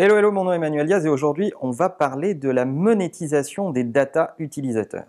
Hello, hello, mon nom est Emmanuel Diaz et aujourd'hui on va parler de la monétisation des data utilisateurs.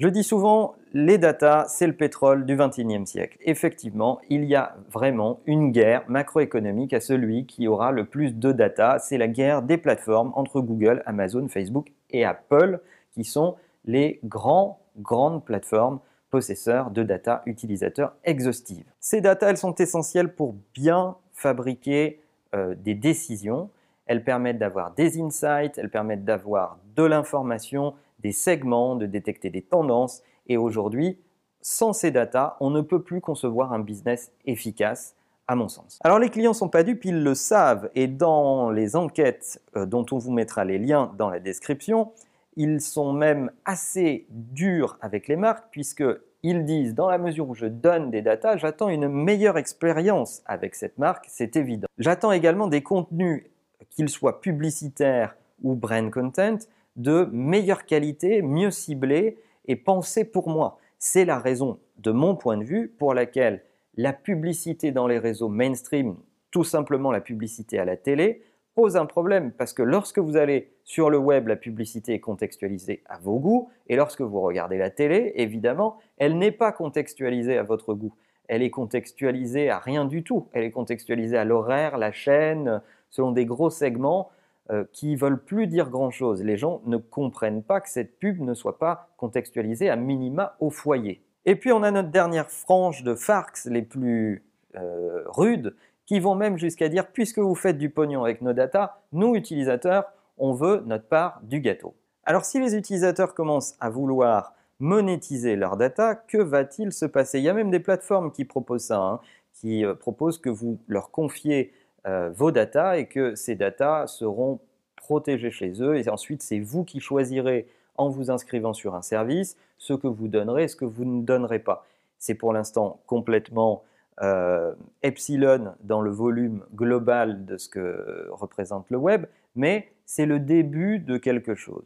Je dis souvent, les data, c'est le pétrole du 21e siècle. Effectivement, il y a vraiment une guerre macroéconomique à celui qui aura le plus de data. C'est la guerre des plateformes entre Google, Amazon, Facebook et Apple, qui sont les grands, grandes plateformes possesseurs de data utilisateurs exhaustives. Ces data, elles sont essentielles pour bien fabriquer euh, des décisions. Elles permettent d'avoir des insights, elles permettent d'avoir de l'information, des segments, de détecter des tendances. Et aujourd'hui, sans ces data, on ne peut plus concevoir un business efficace à mon sens. Alors les clients sont pas dupes, ils le savent et dans les enquêtes euh, dont on vous mettra les liens dans la description, ils sont même assez durs avec les marques puisqu'ils disent dans la mesure où je donne des datas, j'attends une meilleure expérience avec cette marque, c'est évident. J'attends également des contenus, qu'ils soient publicitaires ou brand content, de meilleure qualité, mieux ciblés et pensés pour moi. C'est la raison, de mon point de vue, pour laquelle la publicité dans les réseaux mainstream, tout simplement la publicité à la télé, pose un problème parce que lorsque vous allez sur le web, la publicité est contextualisée à vos goûts et lorsque vous regardez la télé, évidemment, elle n'est pas contextualisée à votre goût. Elle est contextualisée à rien du tout. Elle est contextualisée à l'horaire, la chaîne, selon des gros segments euh, qui veulent plus dire grand-chose. Les gens ne comprennent pas que cette pub ne soit pas contextualisée à minima au foyer. Et puis on a notre dernière frange de farcs les plus euh, rudes qui vont même jusqu'à dire puisque vous faites du pognon avec nos data, nous utilisateurs, on veut notre part du gâteau. Alors si les utilisateurs commencent à vouloir monétiser leurs data, que va-t-il se passer? Il y a même des plateformes qui proposent ça, hein, qui euh, proposent que vous leur confiez euh, vos data et que ces data seront protégés chez eux et ensuite c'est vous qui choisirez en vous inscrivant sur un service ce que vous donnerez ce que vous ne donnerez pas. C'est pour l'instant complètement euh, epsilon dans le volume global de ce que représente le web, mais c'est le début de quelque chose.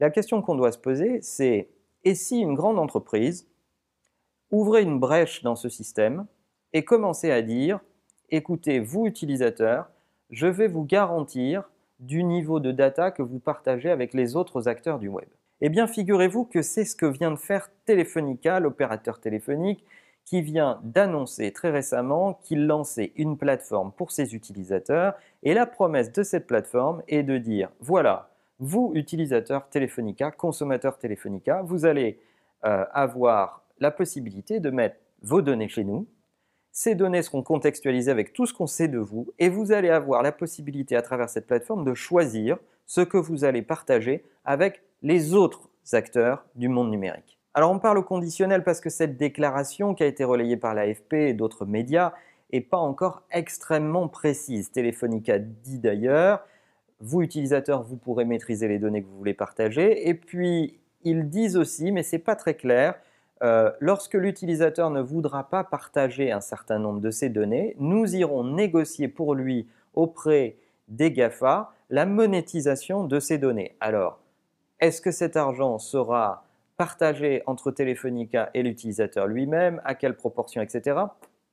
La question qu'on doit se poser, c'est et si une grande entreprise ouvrait une brèche dans ce système et commençait à dire écoutez, vous utilisateurs, je vais vous garantir du niveau de data que vous partagez avec les autres acteurs du web. Eh bien, figurez-vous que c'est ce que vient de faire Telefonica, l'opérateur téléphonique, qui vient d'annoncer très récemment qu'il lançait une plateforme pour ses utilisateurs. Et la promesse de cette plateforme est de dire, voilà, vous, utilisateurs Telefonica, consommateurs Telefonica, vous allez euh, avoir la possibilité de mettre vos données chez nous, ces données seront contextualisées avec tout ce qu'on sait de vous et vous allez avoir la possibilité à travers cette plateforme de choisir ce que vous allez partager avec les autres acteurs du monde numérique. Alors on parle au conditionnel parce que cette déclaration qui a été relayée par l'AFP et d'autres médias n'est pas encore extrêmement précise. Telefonica dit d'ailleurs, vous utilisateurs, vous pourrez maîtriser les données que vous voulez partager. Et puis ils disent aussi, mais ce n'est pas très clair, euh, lorsque l'utilisateur ne voudra pas partager un certain nombre de ces données, nous irons négocier pour lui auprès des GAFA la monétisation de ces données. Alors, est-ce que cet argent sera partagé entre Telefonica et l'utilisateur lui-même À quelle proportion, etc.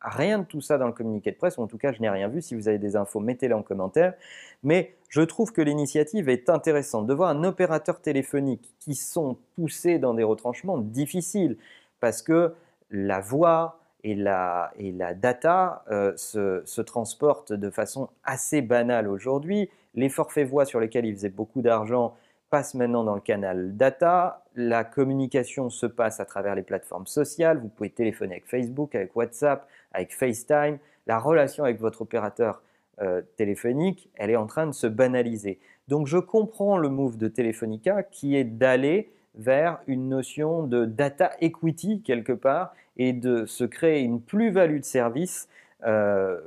Rien de tout ça dans le communiqué de presse, ou en tout cas je n'ai rien vu. Si vous avez des infos, mettez-les en commentaire. Mais je trouve que l'initiative est intéressante de voir un opérateur téléphonique qui sont poussés dans des retranchements difficiles parce que la voix et la, et la data euh, se, se, transportent de façon assez banale aujourd'hui. Les forfaits voix sur lesquels ils faisaient beaucoup d'argent passent maintenant dans le canal data. La communication se passe à travers les plateformes sociales. Vous pouvez téléphoner avec Facebook, avec WhatsApp, avec FaceTime. La relation avec votre opérateur euh, téléphonique, elle est en train de se banaliser. Donc je comprends le move de Telefonica qui est d'aller vers une notion de data equity quelque part et de se créer une plus-value de service euh,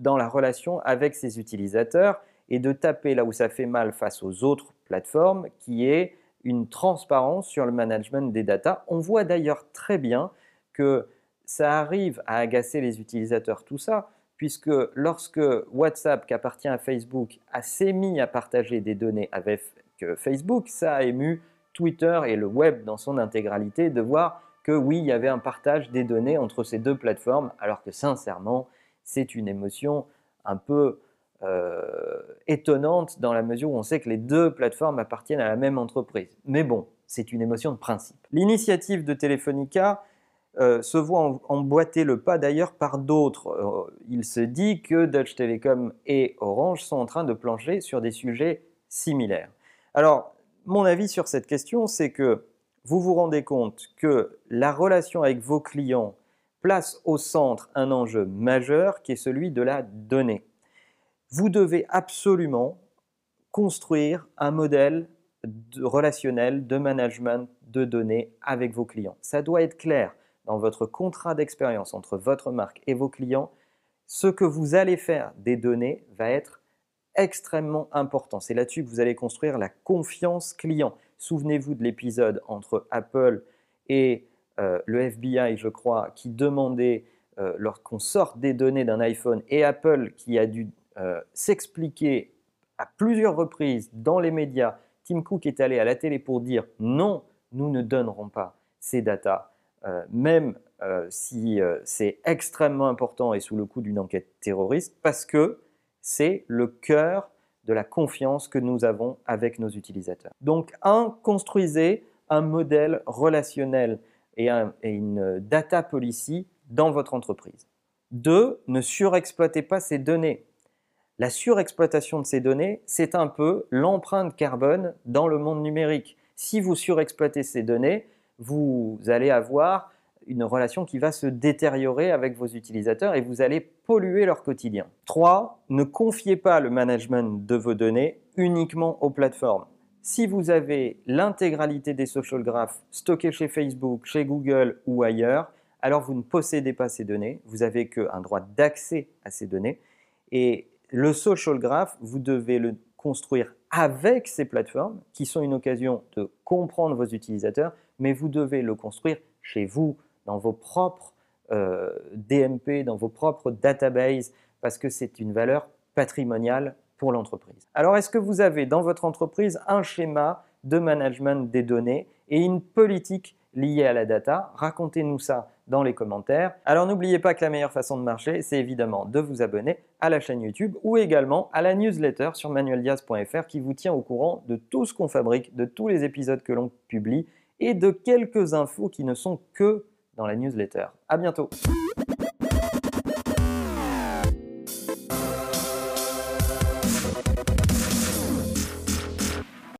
dans la relation avec ses utilisateurs et de taper là où ça fait mal face aux autres plateformes qui est une transparence sur le management des data. On voit d'ailleurs très bien que ça arrive à agacer les utilisateurs tout ça, puisque lorsque WhatsApp, qui appartient à Facebook, a s'émis à partager des données avec Facebook, ça a ému Twitter et le web dans son intégralité de voir que oui, il y avait un partage des données entre ces deux plateformes, alors que sincèrement, c'est une émotion un peu euh, étonnante dans la mesure où on sait que les deux plateformes appartiennent à la même entreprise. Mais bon, c'est une émotion de principe. L'initiative de Telefonica euh, se voit emboîter le pas d'ailleurs par d'autres. Euh, il se dit que Dutch Telecom et Orange sont en train de plancher sur des sujets similaires. Alors, mon avis sur cette question, c'est que vous vous rendez compte que la relation avec vos clients place au centre un enjeu majeur qui est celui de la donnée. Vous devez absolument construire un modèle relationnel de management de données avec vos clients. Ça doit être clair dans votre contrat d'expérience entre votre marque et vos clients. Ce que vous allez faire des données va être extrêmement important. C'est là-dessus que vous allez construire la confiance client. Souvenez-vous de l'épisode entre Apple et euh, le FBI, je crois, qui demandait, euh, lorsqu'on sort des données d'un iPhone, et Apple qui a dû euh, s'expliquer à plusieurs reprises dans les médias, Tim Cook est allé à la télé pour dire non, nous ne donnerons pas ces datas, même si c'est extrêmement important et sous le coup d'une enquête terroriste, parce que c'est le cœur de la confiance que nous avons avec nos utilisateurs. Donc, un, construisez un modèle relationnel et, une data policy dans votre entreprise. Deux, ne surexploitez pas ces données. La surexploitation de ces données, c'est un peu l'empreinte carbone dans le monde numérique. Si vous surexploitez ces données, vous allez avoir une relation qui va se détériorer avec vos utilisateurs et vous allez polluer leur quotidien. 3. Ne confiez pas le management de vos données uniquement aux plateformes. Si vous avez l'intégralité des social graphs stockés chez Facebook, chez Google ou ailleurs, alors vous ne possédez pas ces données, vous n'avez qu'un droit d'accès à ces données. Le social graph, vous devez le construire avec ces plateformes qui sont une occasion de comprendre vos utilisateurs, mais vous devez le construire chez vous, dans vos propres euh, DMP, dans vos propres databases, parce que c'est une valeur patrimoniale pour l'entreprise. Alors, est-ce que vous avez dans votre entreprise un schéma de management des données et une politique liée à la data Racontez-nous ça dans les commentaires. Alors n'oubliez pas que la meilleure façon de marcher, c'est évidemment de vous abonner à la chaîne YouTube ou également à la newsletter sur manueldiaz.fr qui vous tient au courant de tout ce qu'on fabrique, de tous les épisodes que l'on publie et de quelques infos qui ne sont que dans la newsletter. À bientôt.